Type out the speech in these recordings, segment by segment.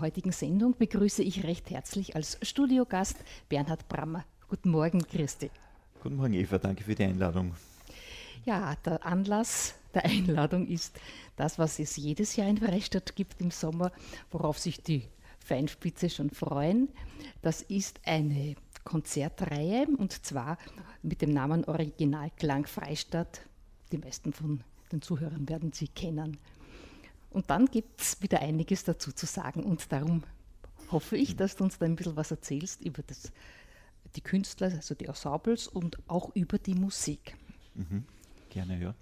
Zur heutigen Sendung begrüße ich recht herzlich als Studiogast Bernhard Brammer. Guten Morgen, Christi. Guten Morgen, Eva. Danke für die Einladung. Ja, der Anlass der Einladung ist das, was es jedes Jahr in Freistadt gibt im Sommer, worauf sich die Feinspitze schon freuen. Das ist eine Konzertreihe und zwar mit dem Namen Originalklang Freistadt. Die meisten von den Zuhörern werden sie kennen. Und dann gibt es wieder einiges dazu zu sagen. Und darum hoffe ich, dass du uns da ein bisschen was erzählst über das, die Künstler, also die Ensembles und auch über die Musik. Mhm. Gerne, ja.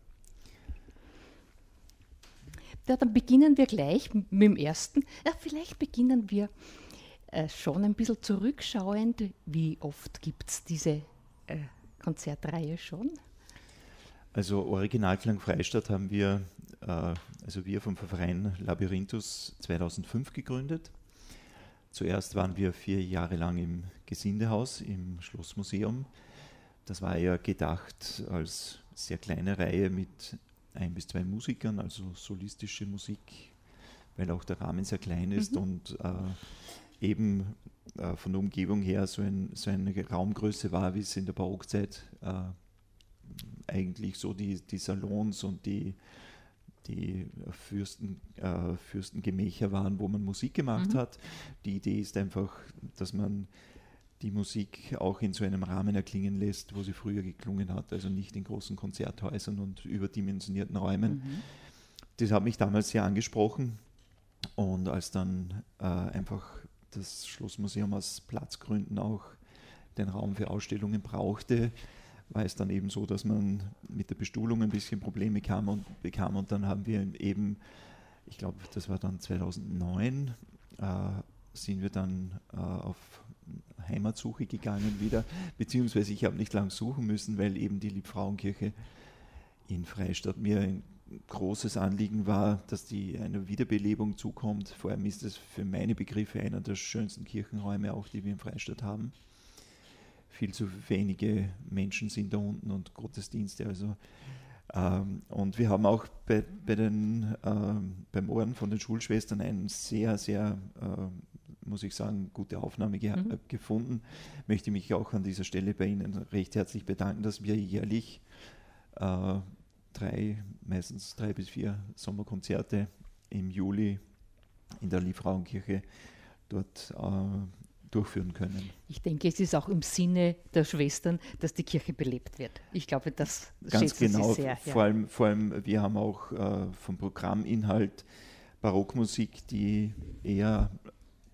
Ja, dann beginnen wir gleich mit dem ersten. Ja, vielleicht beginnen wir äh, schon ein bisschen zurückschauend. Wie oft gibt es diese äh, Konzertreihe schon? Also Originalklang Freistadt haben wir, also wir vom Verein Labyrinthus 2005 gegründet. Zuerst waren wir vier Jahre lang im Gesindehaus im Schlossmuseum. Das war ja gedacht als sehr kleine Reihe mit ein bis zwei Musikern, also solistische Musik, weil auch der Rahmen sehr klein ist mhm. und äh, eben äh, von der Umgebung her so, ein, so, eine Raumgröße war, wie es in der Barockzeit äh, eigentlich so die, die Salons und die, die Fürsten, äh, Fürstengemächer waren, wo man Musik gemacht mhm. hat. Die Idee ist einfach, dass man die Musik auch in so einem Rahmen erklingen lässt, wo sie früher geklungen hat, also nicht in großen Konzerthäusern und überdimensionierten Räumen. Mhm. Das hat mich damals sehr angesprochen und als dann äh, einfach das Schlossmuseum aus Platzgründen auch den Raum für Ausstellungen brauchte, war es dann eben so, dass man mit der Bestuhlung ein bisschen Probleme kam und, bekam und dann haben wir eben, ich glaube, das war dann 2009, äh, sind wir dann äh, auf Heimatsuche gegangen wieder, beziehungsweise ich habe nicht lang suchen müssen, weil eben die Liebfrauenkirche in Freistadt mir ein großes Anliegen war, dass die eine Wiederbelebung zukommt. Vor allem ist es für meine Begriffe einer der schönsten Kirchenräume, auch die wir in Freistadt haben. Viel zu wenige Menschen sind da unten und Gottesdienste. Also, ähm, und wir haben auch bei, bei den, ähm, beim Ohren von den Schulschwestern einen sehr, sehr äh, muss ich sagen, gute Aufnahme ge mhm. gefunden. Möchte mich auch an dieser Stelle bei Ihnen recht herzlich bedanken, dass wir jährlich äh, drei, meistens drei bis vier Sommerkonzerte im Juli in der Liebfrauenkirche dort äh, durchführen können. Ich denke, es ist auch im Sinne der Schwestern, dass die Kirche belebt wird. Ich glaube, das Ganz genau, Sie sehr. Vor, ja. allem, vor allem, wir haben auch äh, vom Programminhalt Barockmusik, die eher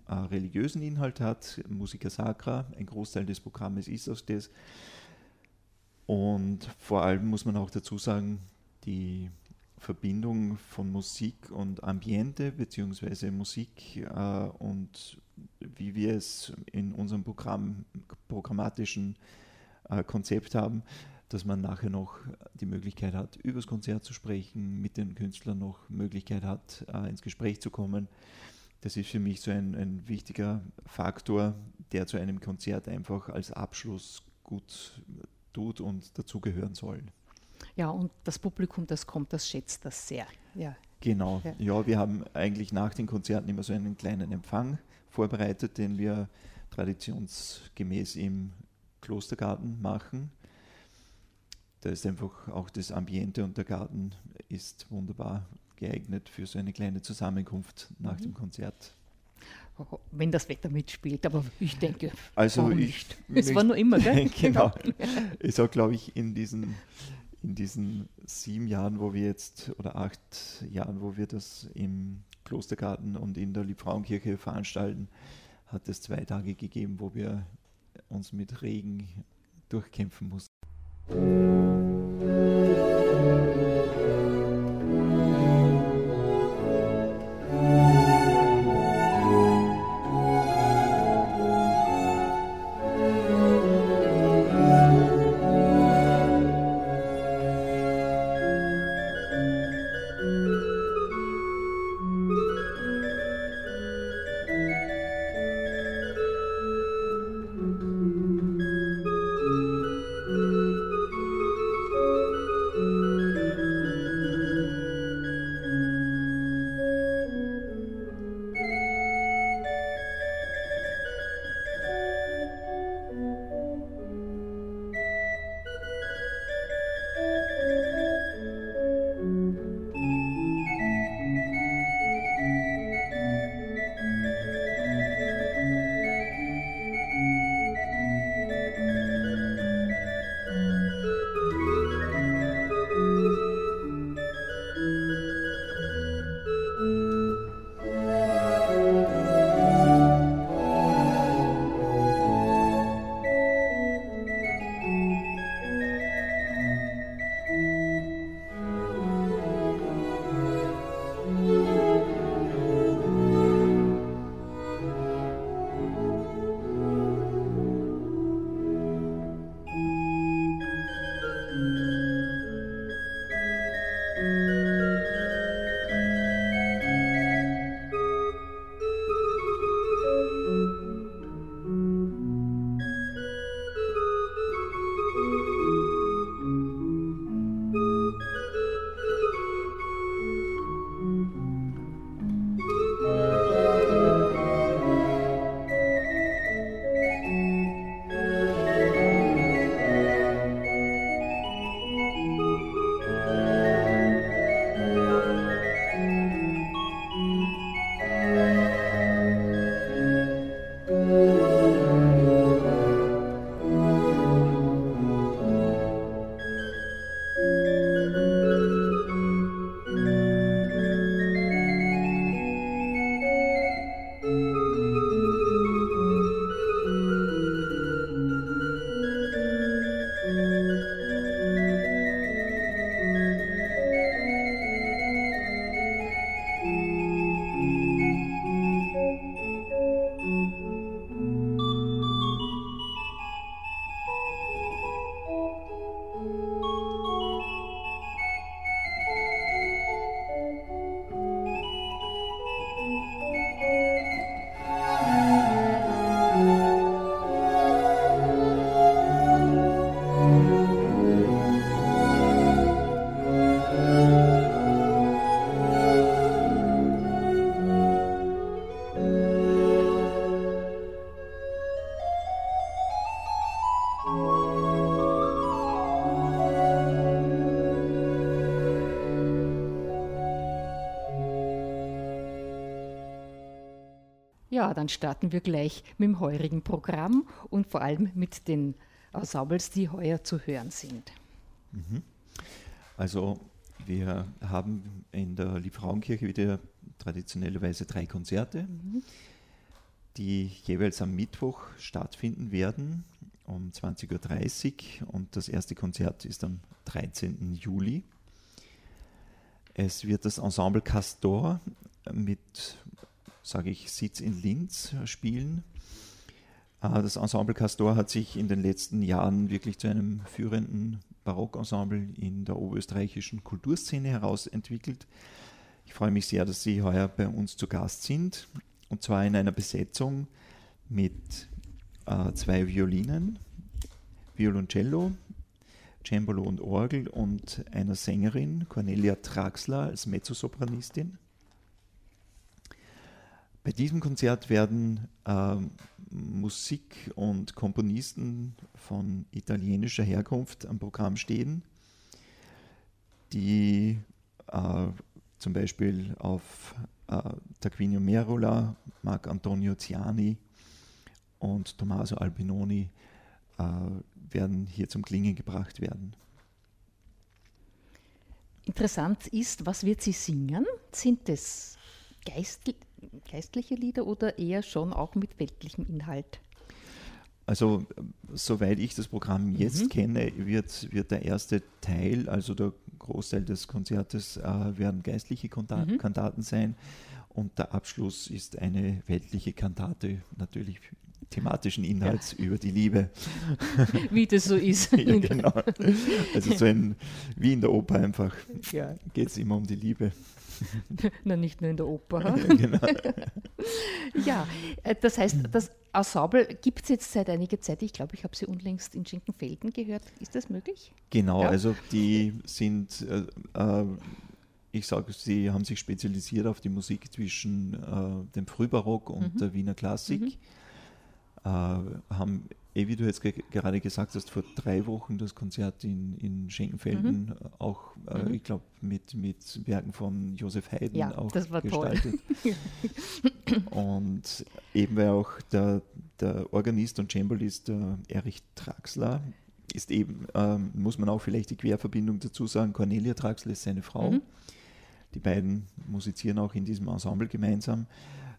äh, religiösen Inhalt hat, Musica Sacra, ein Großteil des Programmes ist aus das. Und vor allem muss man auch dazu sagen, die Verbindung von Musik und Ambiente, beziehungsweise Musik äh, und wie wir es in unserem Programm, programmatischen äh, Konzept haben, dass man nachher noch die Möglichkeit hat, über das Konzert zu sprechen, mit den Künstlern noch Möglichkeit hat, äh, ins Gespräch zu kommen das ist für mich so ein, ein wichtiger Faktor, der zu einem Konzert einfach als Abschluss gut tut und dazugehören soll. Ja, und das Publikum, das kommt, das schätzt das sehr. Ja. Genau, ja. ja, wir haben eigentlich nach den Konzerten immer so einen kleinen Empfang vorbereitet, den wir traditionsgemäß im Klostergarten machen. Da ist einfach auch das Ambiente und der Garten ist wunderbar geeignet für so eine kleine Zusammenkunft nach mhm. dem Konzert. Wenn das Wetter mitspielt, aber ich denke, also ich nicht. Es war nur immer, gell? genau. Es war, glaube ich, in diesen, in diesen sieben Jahren, wo wir jetzt, oder acht Jahren, wo wir das im Klostergarten und in der Liebfrauenkirche veranstalten, hat es zwei Tage gegeben, wo wir uns mit Regen durchkämpfen mussten. Ja, dann starten wir gleich mit dem heurigen Programm und vor allem mit den Ensembles, die heuer zu hören sind. Mhm. Also wir haben in der Liebfrauenkirche wieder traditionellerweise drei Konzerte, mhm. die jeweils am Mittwoch stattfinden werden um 20.30 Uhr und das erste Konzert ist am 13. Juli. Es wird das Ensemble Castor mit, sage ich, Sitz in Linz spielen. Äh, das Ensemble Castor hat sich in den letzten Jahren wirklich zu einem führenden Barockensemble in der oberösterreichischen Kulturszene herausentwickelt. Ich freue mich sehr, dass Sie heuer bei uns zu Gast sind und zwar in einer Besetzung mit äh, zwei Violinen, Violoncello, Cembalo und Orgel und einer Sängerin, Cornelia Traxler als Mezzosopranistin. Bei diesem Konzert werden äh, Musik und Komponisten von italienischer Herkunft am Programm stehen, die äh, zum Beispiel auf äh, Tarquinio Merola, Marc Antonio Ziani und Tommaso Albinoni äh, werden hier zum Klingen gebracht werden. Interessant ist, was wird sie singen? Sind es geist, geistliche Lieder oder eher schon auch mit weltlichem Inhalt? Also, soweit ich das Programm jetzt mhm. kenne, wird, wird der erste Teil, also der Großteil des Konzertes, äh, werden geistliche Konta mhm. Kantaten sein und der Abschluss ist eine weltliche Kantate, natürlich thematischen Inhalts ja. über die Liebe. Wie das so ist. ja, genau. Also so ein, wie in der Oper einfach ja. geht es immer um die Liebe. Na, nicht nur in der Oper. ja, genau. ja, äh, das heißt, das Ensemble gibt es jetzt seit einiger Zeit. Ich glaube, ich habe sie unlängst in Schinkenfelden gehört. Ist das möglich? Genau, ja. also die sind, äh, äh, ich sage, sie haben sich spezialisiert auf die Musik zwischen äh, dem Frühbarock und mhm. der Wiener Klassik. Mhm äh, haben, eh wie du jetzt ge gerade gesagt hast, vor drei Wochen das Konzert in, in Schenkenfelden mhm. auch, äh, mhm. ich glaube, mit, mit Werken von Josef Haydn ja, auch das war gestaltet. und eben weil auch der, der Organist und Cembalist der Erich Traxler ist eben, ähm, muss man auch vielleicht die Querverbindung dazu sagen, Cornelia Traxler ist seine Frau. Mhm. Die beiden musizieren auch in diesem Ensemble gemeinsam.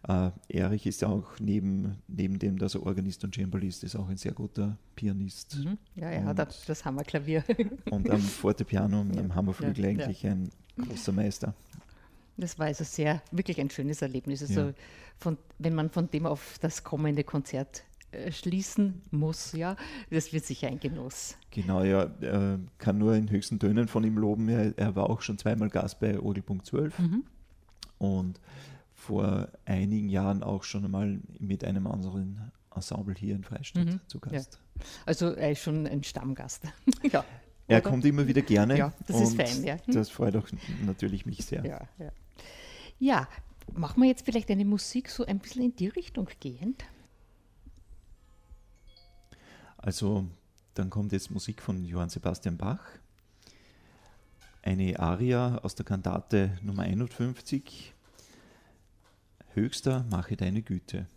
Äh, Erich ist ja auch neben, neben dem, dass er Organist und Cembalist ist, auch ein sehr guter Pianist. Mhm. Ja, er hat das Hammerklavier. und am Fortepiano und ja. am Hammerflügel ja, eigentlich ja. ein großer Meister. Das war also sehr, wirklich ein schönes Erlebnis. Also von, wenn man von dem auf das kommende Konzert äh, schließen muss, ja, das wird sicher ein Genuss. Genau, ja, äh, kann nur in höchsten Tönen von ihm loben. Er, er war auch schon zweimal Gast bei Orgelpunkt 12 mhm. und vor einigen Jahren auch schon einmal mit einem anderen Ensemble hier in Freistadt mhm. zu Gast. Ja. Also er ist schon ein Stammgast. ja. Er kommt immer wieder gerne. Ja, das ist fein, ja. Hm. Das freut auch natürlich mich sehr. Ja, ja. ja, machen wir jetzt vielleicht eine Musik so ein bisschen in die Richtung gehend? Also, dann kommt jetzt Musik von Johann Sebastian Bach. Eine Aria aus der Kantate Nummer 51 Höchster, mache deine Güte.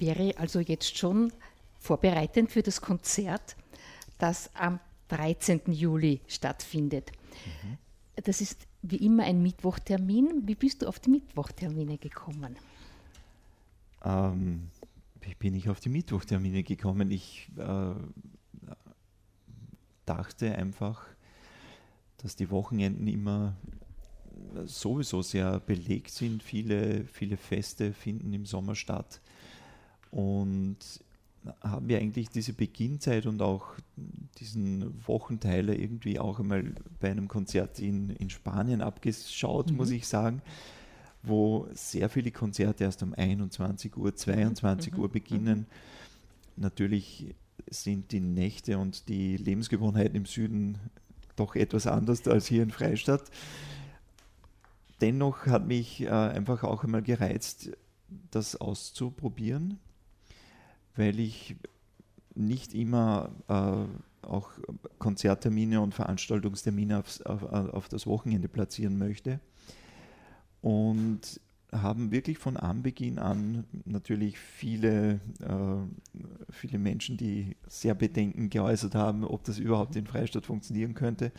Wäre also jetzt schon vorbereitend für das Konzert, das am 13. Juli stattfindet. Mhm. Das ist wie immer ein Mittwochtermin. Wie bist du auf die Mittwochtermine gekommen? Ähm, wie bin ich auf die Mittwochtermine gekommen? Ich äh, dachte einfach, dass die Wochenenden immer sowieso sehr belegt sind. Viele, viele Feste finden im Sommer statt. Und haben wir eigentlich diese Beginnzeit und auch diesen Wochenteiler irgendwie auch einmal bei einem Konzert in, in Spanien abgeschaut, mhm. muss ich sagen, wo sehr viele Konzerte erst um 21 Uhr, 22 mhm. Uhr beginnen. Mhm. Natürlich sind die Nächte und die Lebensgewohnheiten im Süden doch etwas anders als hier in Freistadt. Dennoch hat mich äh, einfach auch einmal gereizt, das auszuprobieren weil ich nicht immer äh, auch Konzerttermine und Veranstaltungstermine aufs, auf, auf, das Wochenende platzieren möchte. Und haben wirklich von Anbeginn an natürlich viele, äh, viele Menschen, die sehr Bedenken geäußert haben, ob das überhaupt in Freistadt funktionieren könnte.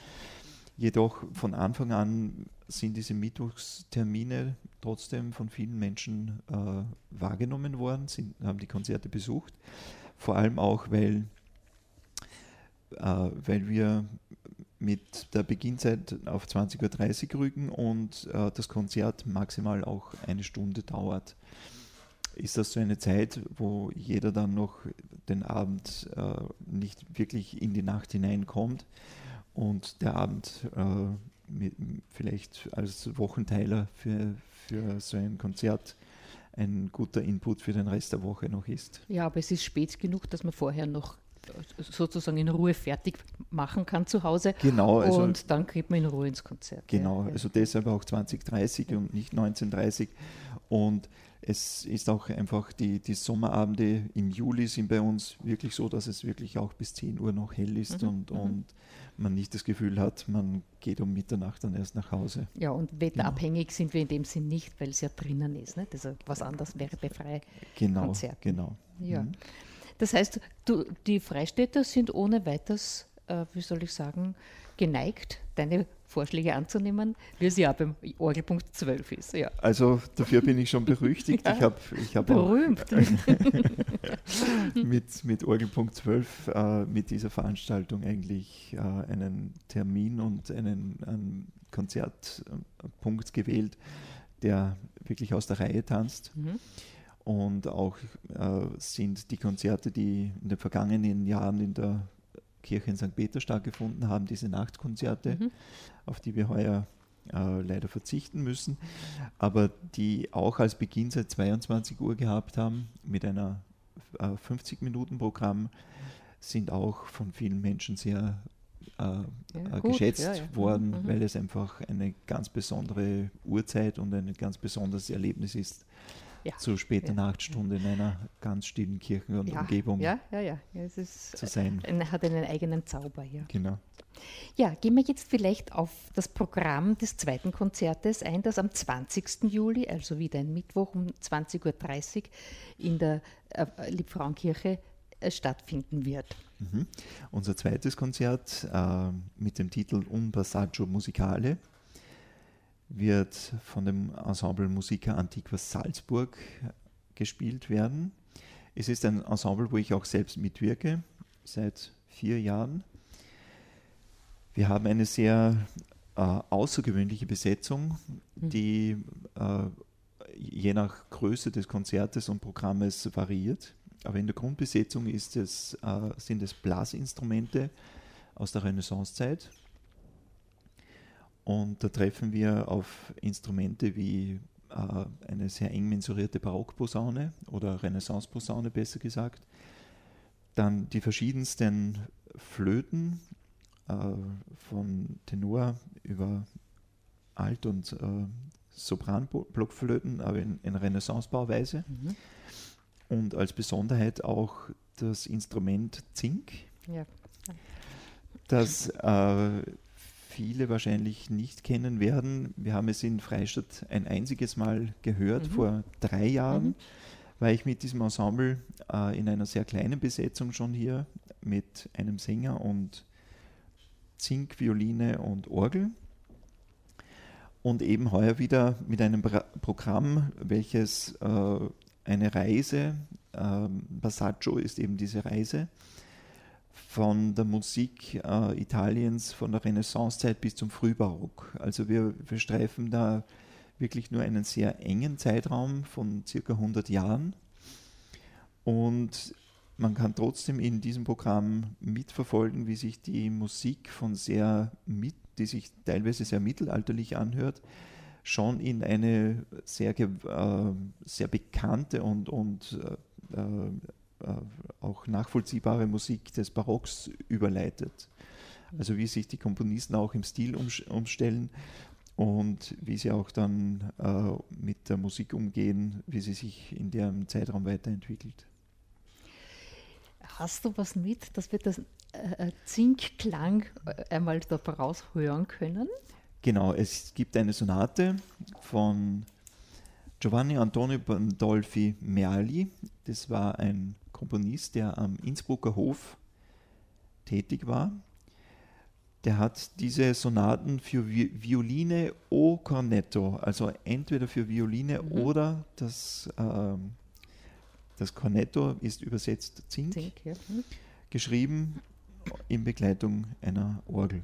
Jedoch von Anfang an sind diese Mittwochstermine trotzdem von vielen Menschen äh, wahrgenommen worden, sind, haben die Konzerte besucht. Vor allem auch, weil, äh, weil wir mit der Beginnzeit auf 20.30 Uhr rücken und äh, das Konzert maximal auch eine Stunde dauert. Ist das so eine Zeit, wo jeder dann noch den Abend äh, nicht wirklich in die Nacht hineinkommt? Und der Abend äh, mit, vielleicht als Wochenteiler für, für so ein Konzert ein guter Input für den Rest der Woche noch ist. Ja, aber es ist spät genug, dass man vorher noch sozusagen in Ruhe fertig machen kann zu Hause. Genau. Also, und dann geht man in Ruhe ins Konzert. Genau, ja. also deshalb auch 2030 ja. und nicht 1930. Und es ist auch einfach, die, die Sommerabende im Juli sind bei uns wirklich so, dass es wirklich auch bis 10 Uhr noch hell ist mhm. und, mhm. Man nicht das Gefühl hat, man geht um Mitternacht dann erst nach Hause. Ja, und wetterabhängig genau. sind wir in dem Sinn nicht, weil es ja drinnen ist. Ne? Also was anderes wäre bei Freikonzerten. Genau, genau. Ja. Mhm. Das heißt, du, die Freistädter sind ohne weiteres, äh, wie soll ich sagen, geneigt, deine Vorschläge anzunehmen, wie es ja beim Orgelpunkt 12 ist. Ja. Also dafür bin ich schon berüchtigt. ja, ich habe ich hab Berühmt. mit, mit Orgelpunkt 12 äh, mit dieser Veranstaltung eigentlich äh, einen Termin und einen, einen, Konzertpunkt gewählt, der wirklich aus der Reihe tanzt. Mhm. Und auch äh, sind die Konzerte, die in den vergangenen Jahren in der Kirche in St. Peter stattgefunden haben, diese Nachtkonzerte, mhm. auf die wir heuer äh, leider verzichten müssen, aber die auch als Beginn seit 22 Uhr gehabt haben mit einer äh, 50-Minuten-Programm, sind auch von vielen Menschen sehr äh, ja, äh, geschätzt ja, ja. worden, mhm. weil es einfach eine ganz besondere Uhrzeit und ein ganz besonderes Erlebnis ist, ja. zu später ja. Nachtstunde in einer ganz stillen Kirche und ja. Umgebung ja, ja, ja. Es ist, zu sein. Ein, hat einen eigenen Zauber, ja. Genau. Ja, gehen wir jetzt vielleicht auf das Programm des zweiten Konzertes ein, das am 20. Juli, also wieder ein Mittwoch um 20.30 Uhr in der äh, Liebfrauenkirche äh, stattfinden wird. Mhm. Unser zweites Konzert äh, mit dem Titel Un Passaggio Musicale wird von dem Ensemble Musica Antiqua Salzburg gespielt werden. Es ist ein Ensemble, wo ich auch selbst mitwirke, seit vier Jahren. Wir haben eine sehr äh, außergewöhnliche Besetzung, mhm. die äh, je nach Größe des Konzertes und Programmes variiert. Aber in der Grundbesetzung es, äh, sind es Blasinstrumente aus der Renaissancezeit und da treffen wir auf Instrumente wie äh, eine sehr eng mensurierte Barockposaune oder Renaissance-Posaune besser gesagt. Dann die verschiedensten Flöten äh, von Tenor über Alt- und äh, Sopranblockflöten, aber in, in Renaissance-Bauweise. Mhm. Und als Besonderheit auch das Instrument Zink. Ja. Das äh, viele wahrscheinlich nicht kennen werden. Wir haben es in Freistadt ein einziges Mal gehört, mhm. vor drei Jahren, mhm. war ich mit diesem Ensemble äh, in einer sehr kleinen Besetzung schon hier mit einem Sänger und Zink, Violine und Orgel. Und eben heuer wieder mit einem Programm, welches äh, eine Reise, äh, Passaggio ist eben diese Reise, von der Musik äh, Italiens von der Renaissancezeit bis zum Frühbarock. Also wir, wir streifen da wirklich nur einen sehr engen Zeitraum von circa 100 Jahren und man kann trotzdem in diesem Programm mitverfolgen, wie sich die Musik von sehr mit, die sich teilweise sehr mittelalterlich anhört, schon in eine sehr, äh, sehr bekannte und, und äh, äh, auch nachvollziehbare Musik des Barocks überleitet. Also wie sich die Komponisten auch im Stil umstellen und wie sie auch dann äh, mit der Musik umgehen, wie sie sich in dem Zeitraum weiterentwickelt. Hast du was mit, dass wir das äh, Zinkklang einmal da raushören können? Genau, es gibt eine Sonate von Giovanni Antonio Pandolfi Merli. Das war ein Komponist, der am Innsbrucker Hof tätig war. Der hat diese Sonaten für Violine o Cornetto, also entweder für Violine mhm. oder das, ähm, das Cornetto ist übersetzt Zink, Zink ja. mhm. geschrieben in Begleitung einer Orgel.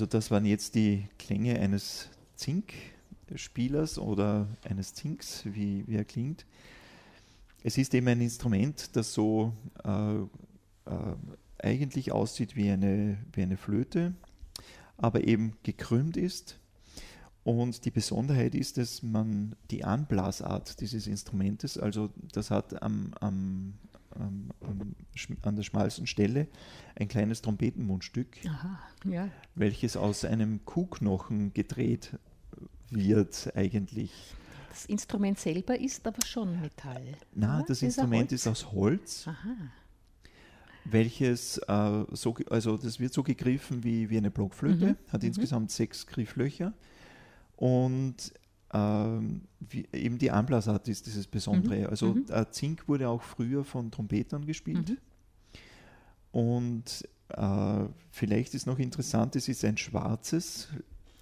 Also das waren jetzt die Klänge eines Zinkspielers oder eines Zinks, wie, wie er klingt. Es ist eben ein Instrument, das so äh, äh, eigentlich aussieht wie eine, wie eine Flöte, aber eben gekrümmt ist. Und die Besonderheit ist, dass man die Anblasart dieses Instrumentes, also das hat am, am, am, an der schmalsten Stelle ein kleines Trompetenmundstück, Aha, ja. welches aus einem Kuhknochen gedreht wird eigentlich. Das Instrument selber ist aber schon Metall. Nein, das ist Instrument ist aus Holz. Aha. Welches, äh, so, also das wird so gegriffen wie, wie eine Blockflöte, mhm. hat mhm. insgesamt sechs Grifflöcher und ähm, wie, eben die Anblasart ist dieses Besondere. Mhm. Also mhm. Äh, Zink wurde auch früher von Trompetern gespielt. Mhm. Und äh, vielleicht ist noch interessant, es ist ein schwarzes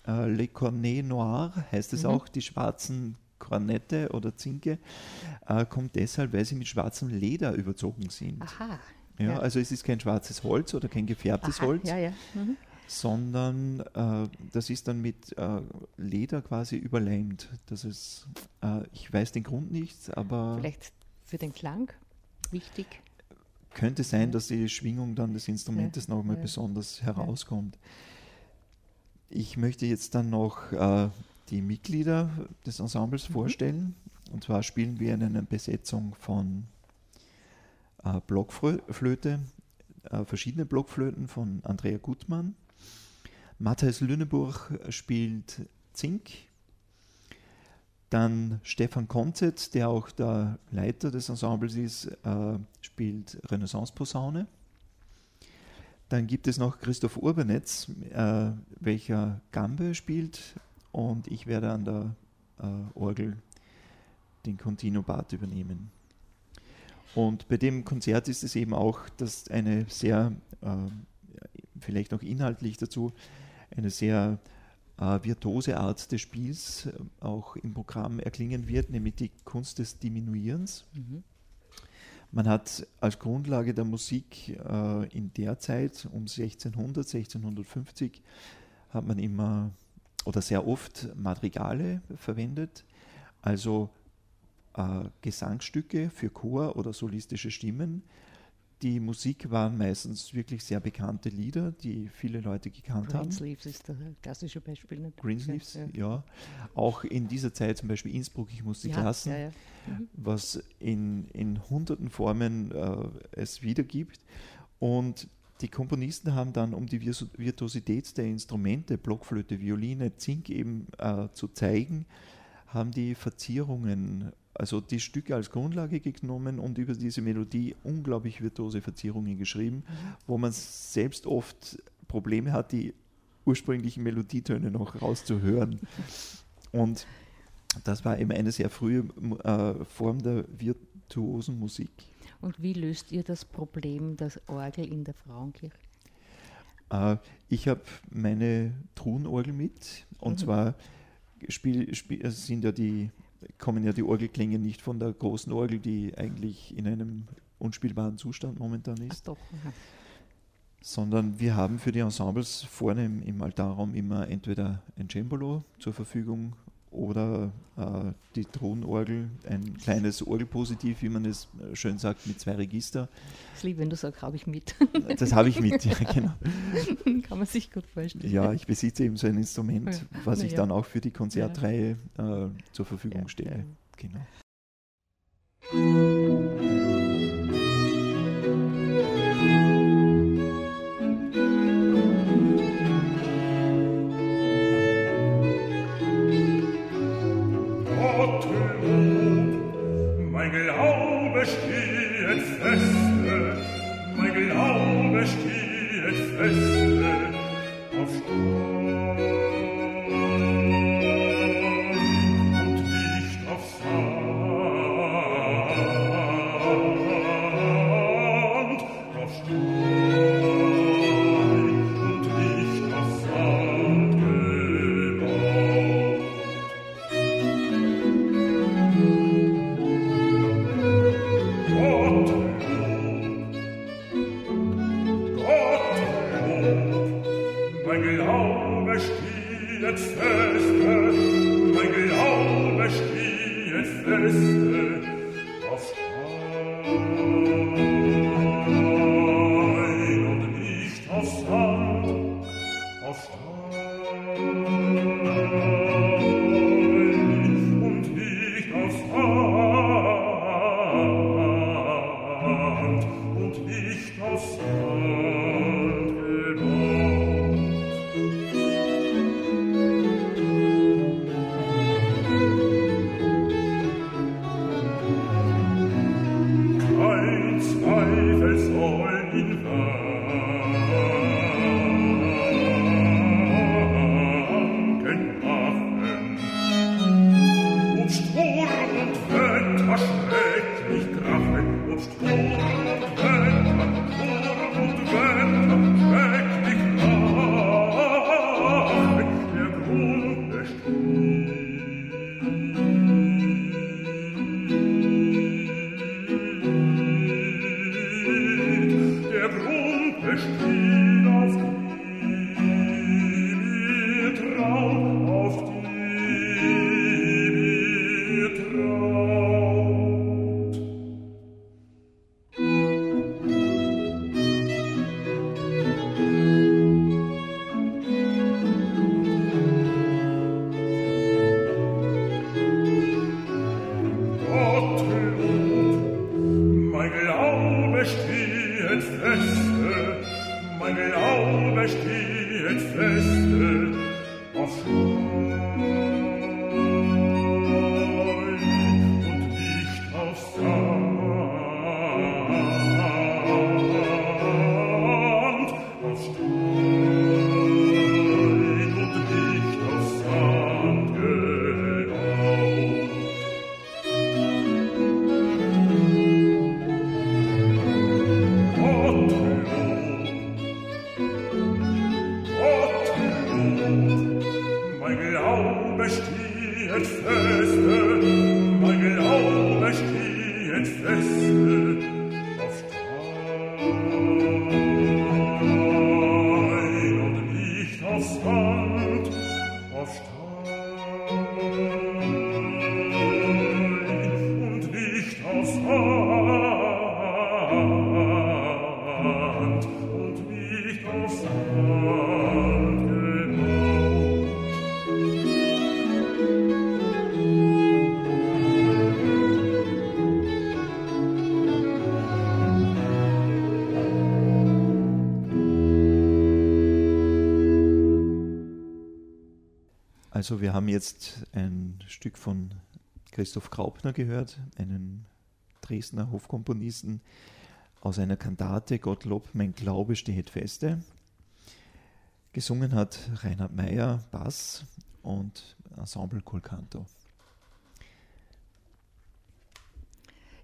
äh, Le Cornet Noir, heißt es mhm. auch, die schwarzen Kornette oder Zinke, äh, kommt deshalb, weil sie mit schwarzem Leder überzogen sind. Aha. Ja, ja. Also es ist kein schwarzes Holz oder kein gefärbtes Aha, Holz, ja, ja. Mhm sondern äh, das ist dann mit äh, Leder quasi überleimt. Das ist, äh, ich weiß den Grund nicht, aber. Vielleicht für den Klang wichtig. Könnte sein, dass die Schwingung dann des Instrumentes ja, nochmal ja. besonders herauskommt. Ich möchte jetzt dann noch äh, die Mitglieder des Ensembles mhm. vorstellen. Und zwar spielen wir in einer Besetzung von äh, Blockflöte, äh, verschiedene Blockflöten von Andrea Gutmann, Matthias Lüneburg spielt Zink. Dann Stefan Konzett, der auch der Leiter des Ensembles ist, äh, spielt Renaissance-Posaune. Dann gibt es noch Christoph Urbanetz, äh, welcher Gambe spielt und ich werde an der äh, Orgel den Continuo Part übernehmen. Und bei dem Konzert ist es eben auch, dass eine sehr, äh, vielleicht noch inhaltlich dazu, eine sehr äh, virtuose Art des Spiels äh, auch im Programm erklingen wird, nämlich die Kunst des Diminuierens. Mhm. Man hat als Grundlage der Musik äh, in der Zeit um 1600, 1650 hat man immer oder sehr oft Madrigale verwendet, also äh, Gesangsstücke für Chor oder solistische Stimmen, die Musik waren meistens wirklich sehr bekannte Lieder, die viele Leute gekannt haben. Greensleeves ist das klassische Beispiel. Ne? Greensleeves, ja, ja. Auch in dieser Zeit zum Beispiel Innsbruck, ich muss die ja, Klassen, ja, mhm. was in, in hunderten Formen äh, es wiedergibt. Und die Komponisten haben dann, um die Virtuosität der Instrumente, Blockflöte, Violine, Zink eben äh, zu zeigen, haben die Verzierungen also die Stücke als Grundlage genommen und über diese Melodie unglaublich virtuose Verzierungen geschrieben, mhm. wo man selbst oft Probleme hat, die ursprünglichen Melodietöne noch rauszuhören. Und das war eben eine sehr frühe äh, Form der virtuosen Musik. Und wie löst ihr das Problem der Orgel in der Frauenkirche? Äh, ich habe meine Truhenorgel mit und mhm. zwar spiel, spiel, sind ja die kommen ja die Orgelklänge nicht von der großen Orgel, die eigentlich in einem unspielbaren Zustand momentan ist. Ach doch. Sondern wir haben für die Ensembles vorne im, im Altarraum immer entweder ein Cembalo zur Verfügung oder äh, die Thronorgel, ein kleines Orgelpositiv, wie man es äh, schön sagt, mit zwei Register. Das liebe, wenn du sagst, habe ich mit. Das habe ich mit, ja, genau. Kann man sich gut vorstellen. Ja, ich besitze eben so ein Instrument, was ich ja. dann auch für die Konzertreihe äh, zur Verfügung ja, stelle. Genau. stiehet feste auf Sturm. stiehet feste, mein Glaube stiehet feste, auf Stahl. Also wir haben jetzt ein Stück von Christoph Graupner gehört, einen Dresdner Hofkomponisten aus einer Kantate Gottlob, mein Glaube steht feste. Gesungen hat Reinhard Meyer Bass und Ensemble Colcanto.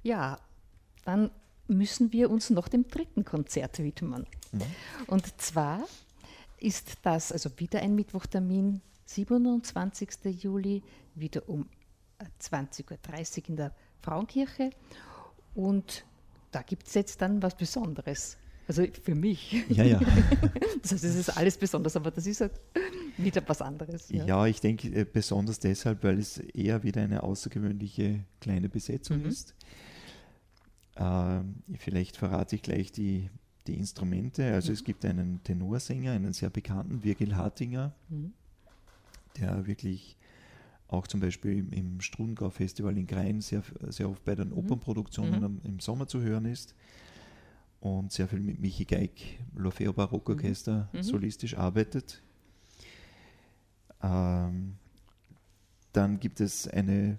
Ja, dann müssen wir uns noch dem dritten Konzert widmen. Mhm. Und zwar ist das also wieder ein Mittwochtermin 27. Juli wieder um 20.30 Uhr in der Frauenkirche. Und da gibt es jetzt dann was Besonderes. Also für mich. Ja, ja. Das heißt, es ist alles besonders, aber das ist halt wieder was anderes. Ja, ja ich denke äh, besonders deshalb, weil es eher wieder eine außergewöhnliche kleine Besetzung mhm. ist. Ähm, vielleicht verrate ich gleich die, die Instrumente. Also mhm. es gibt einen Tenorsänger, einen sehr bekannten, Virgil Hartinger. Mhm der wirklich auch zum Beispiel im Strudengau-Festival in Grein sehr, sehr oft bei den mhm. Opernproduktionen mhm. im Sommer zu hören ist und sehr viel mit Michi Geig, L'Orfeo Barockorchester, mhm. mhm. solistisch arbeitet. Ähm, dann gibt es eine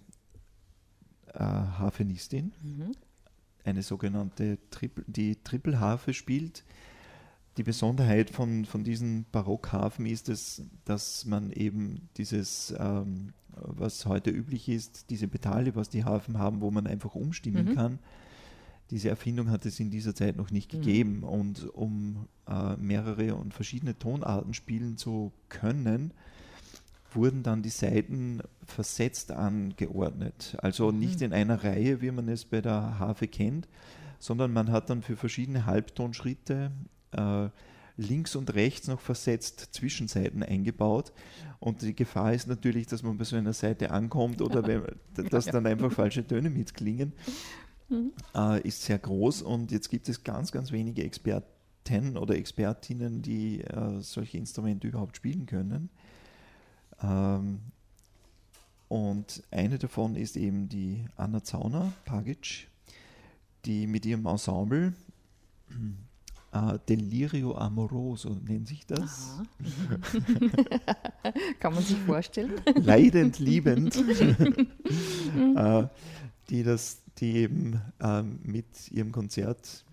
äh, Harfenistin, mhm. eine sogenannte Triple, die Triple-Harfe spielt die Besonderheit von, von diesen Barockhafen ist es, dass man eben dieses, ähm, was heute üblich ist, diese Pedale, was die Hafen haben, wo man einfach umstimmen mhm. kann. Diese Erfindung hat es in dieser Zeit noch nicht mhm. gegeben. Und um äh, mehrere und verschiedene Tonarten spielen zu können, wurden dann die Saiten versetzt angeordnet. Also mhm. nicht in einer Reihe, wie man es bei der Harfe kennt, sondern man hat dann für verschiedene Halbtonschritte äh, links und rechts noch versetzt Zwischenseiten eingebaut. Und die Gefahr ist natürlich, dass man bei so einer Seite ankommt oder wenn, dass dann einfach falsche Töne mitklingen, mhm. äh, ist sehr groß. Und jetzt gibt es ganz, ganz wenige Experten oder Expertinnen, die äh, solche Instrumente überhaupt spielen können. Ähm, und eine davon ist eben die Anna Zauner, Pagic, die mit ihrem Ensemble äh, Delirio Amoroso nennt sich das. Kann man sich vorstellen. Leidend, liebend, äh, die, das, die eben äh, mit ihrem Konzert,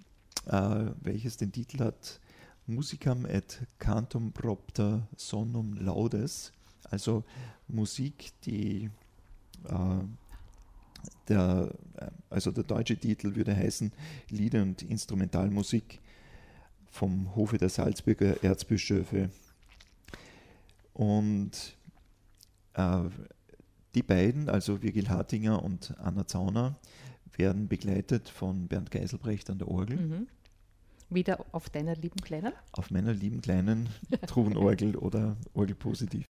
äh, welches den Titel hat, Musicam et Cantum Propter Sonum Laudes, also Musik, die äh, der, also der deutsche Titel würde heißen Lieder und Instrumentalmusik vom Hofe der Salzburger Erzbischöfe. Und äh, die beiden, also Virgil Hartinger und Anna Zauner, werden begleitet von Bernd Geiselbrecht an der Orgel. Mhm. Wieder auf deiner lieben Kleinen? Auf meiner lieben kleinen Truhenorgel oder Orgelpositiv. Also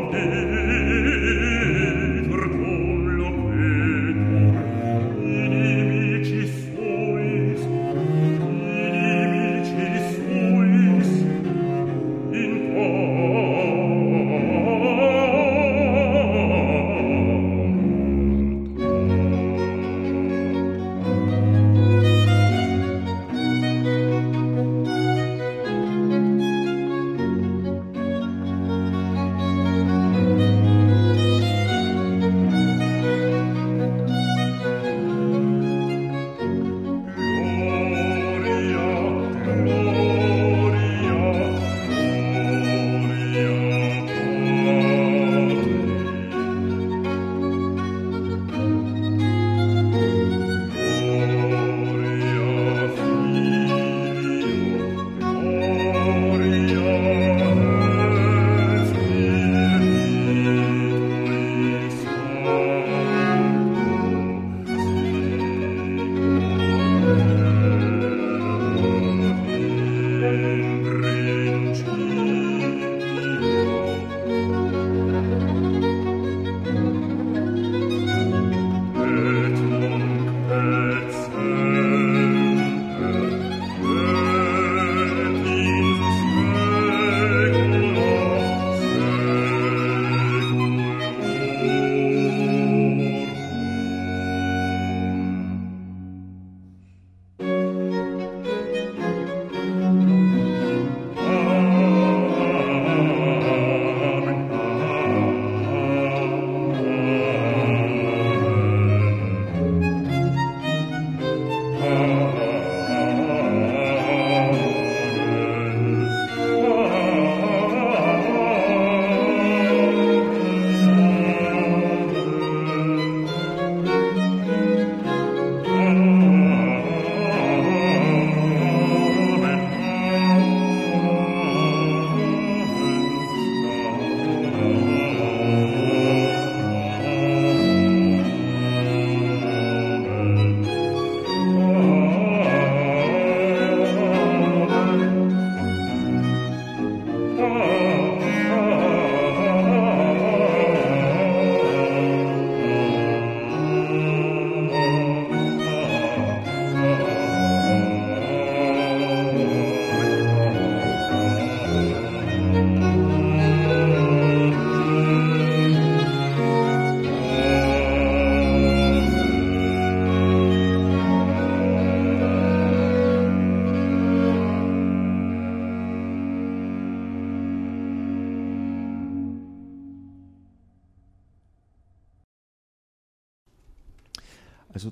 Monday.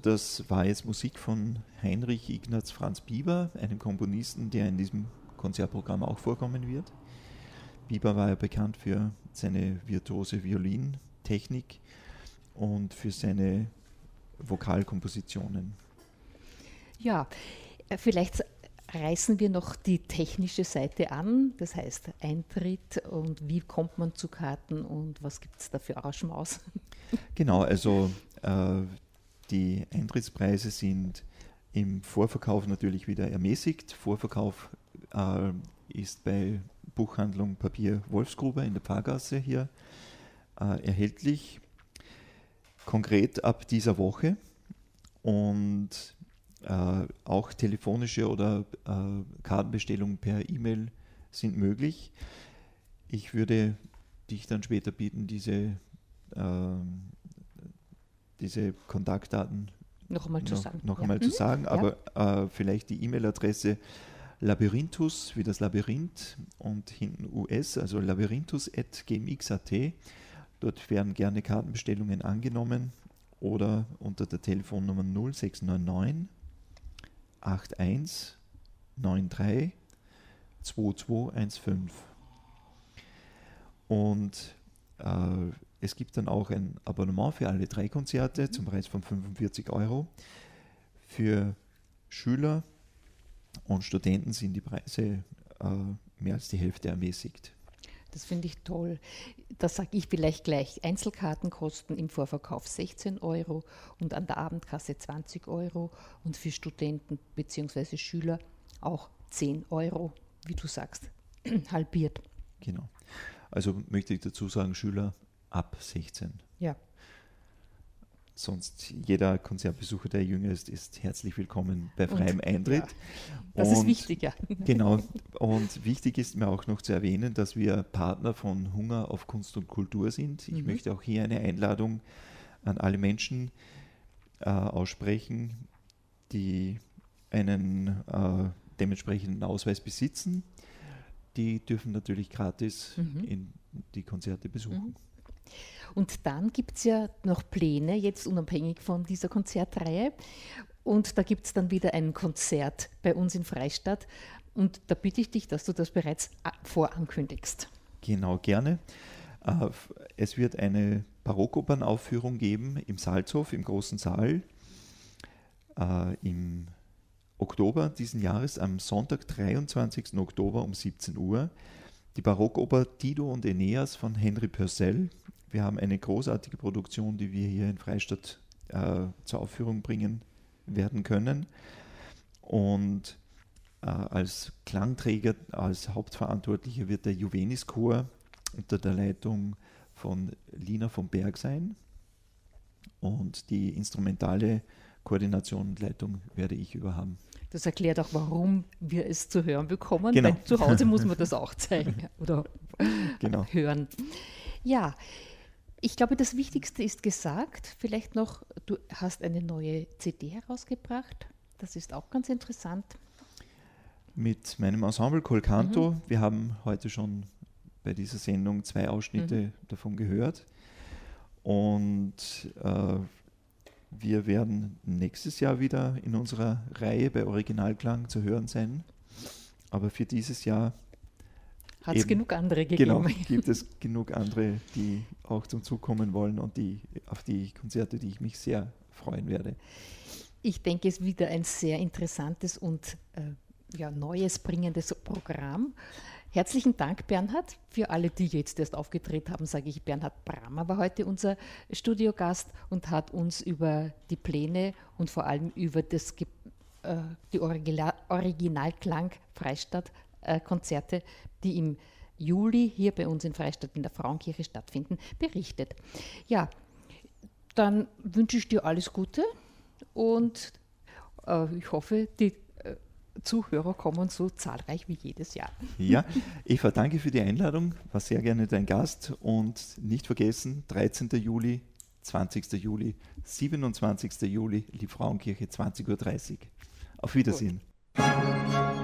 Das war jetzt Musik von Heinrich Ignaz Franz Bieber, einem Komponisten, der in diesem Konzertprogramm auch vorkommen wird. Bieber war ja bekannt für seine virtuose Violintechnik und für seine Vokalkompositionen. Ja, äh, vielleicht reißen wir noch die technische Seite an, das heißt Eintritt und wie kommt man zu Karten und was gibt es da für Arrangements? Genau, also äh, die Eintrittspreise sind im Vorverkauf natürlich wieder ermäßigt. Vorverkauf äh, ist bei Buchhandlung Papier Wolfsgruber in der Pfarrgasse hier äh, erhältlich. Konkret ab dieser Woche. Und äh, auch telefonische oder äh, Kartenbestellungen per E-Mail sind möglich. Ich würde dich dann später bitten, diese ähm, diese Kontaktdaten noch einmal zu sagen. Noch einmal ja. zu mhm. sagen, aber ja. äh, vielleicht die E-Mail-Adresse Labyrinthus wie das Labyrinth und hinten US, also labyrinthus.gmx.at. Dort werden gerne Kartenbestellungen angenommen oder unter der Telefonnummer 0699 81 93 2215. Und äh, es gibt dann auch ein Abonnement für alle drei Konzerte mhm. zum Preis von 45 Euro. Für Schüler und Studenten sind die Preise äh, mehr als die Hälfte ermäßigt. Das finde ich toll. Da sage ich vielleicht gleich. Einzelkarten kosten im Vorverkauf 16 Euro und an der Abendkasse 20 Euro und für Studenten bzw. Schüler auch 10 Euro, wie du sagst, halbiert. Genau. Also möchte ich dazu sagen, Schüler ab 16. Ja. Sonst jeder Konzertbesucher, der jünger ist, ist herzlich willkommen bei freiem und, Eintritt. Ja, das und, ist wichtig, ja. Genau. Und wichtig ist mir auch noch zu erwähnen, dass wir Partner von Hunger auf Kunst und Kultur sind. Ich mhm. möchte auch hier eine Einladung an alle Menschen äh, aussprechen, die einen äh, dementsprechenden Ausweis besitzen. Die dürfen natürlich gratis mhm. in die Konzerte besuchen. Mhm. Und dann gibt es ja noch Pläne, jetzt unabhängig von dieser Konzertreihe. Und da gibt es dann wieder ein Konzert bei uns in Freistadt. Und da bitte ich dich, dass du das bereits vorankündigst. Genau, gerne. Äh, es wird eine Barockopernaufführung geben im Salzhof, im großen Saal, äh, im Oktober diesen Jahres, am Sonntag, 23. Oktober um 17 Uhr. Die Barockoper Dido und Aeneas von Henry Purcell wir haben eine großartige Produktion, die wir hier in Freistadt äh, zur Aufführung bringen werden können. Und äh, als Klangträger, als Hauptverantwortlicher wird der Juvenis Chor unter der Leitung von Lina von Berg sein. Und die instrumentale Koordination und Leitung werde ich überhaben. Das erklärt auch, warum wir es zu hören bekommen. Genau. Zu Hause muss man das auch zeigen oder genau. hören. Ja, ich glaube, das Wichtigste ist gesagt. Vielleicht noch, du hast eine neue CD herausgebracht. Das ist auch ganz interessant. Mit meinem Ensemble Colcanto. Mhm. Wir haben heute schon bei dieser Sendung zwei Ausschnitte mhm. davon gehört. Und äh, wir werden nächstes Jahr wieder in unserer Reihe bei Originalklang zu hören sein. Aber für dieses Jahr hat es genug andere gegeben. Genau, gibt es genug andere, die auch zum Zug kommen wollen und die, auf die Konzerte, die ich mich sehr freuen werde. Ich denke, es ist wieder ein sehr interessantes und äh, ja, neues bringendes Programm. Herzlichen Dank, Bernhard. Für alle, die jetzt erst aufgetreten haben, sage ich, Bernhard Bramer war heute unser Studiogast und hat uns über die Pläne und vor allem über das, äh, die Original Originalklang Freistadt Konzerte, die im Juli hier bei uns in Freistadt in der Frauenkirche stattfinden, berichtet. Ja, dann wünsche ich dir alles Gute und äh, ich hoffe, die äh, Zuhörer kommen so zahlreich wie jedes Jahr. Ja, Eva, danke für die Einladung, war sehr gerne dein Gast und nicht vergessen, 13. Juli, 20. Juli, 27. Juli, die Frauenkirche, 20.30 Uhr. Auf Wiedersehen. Gut.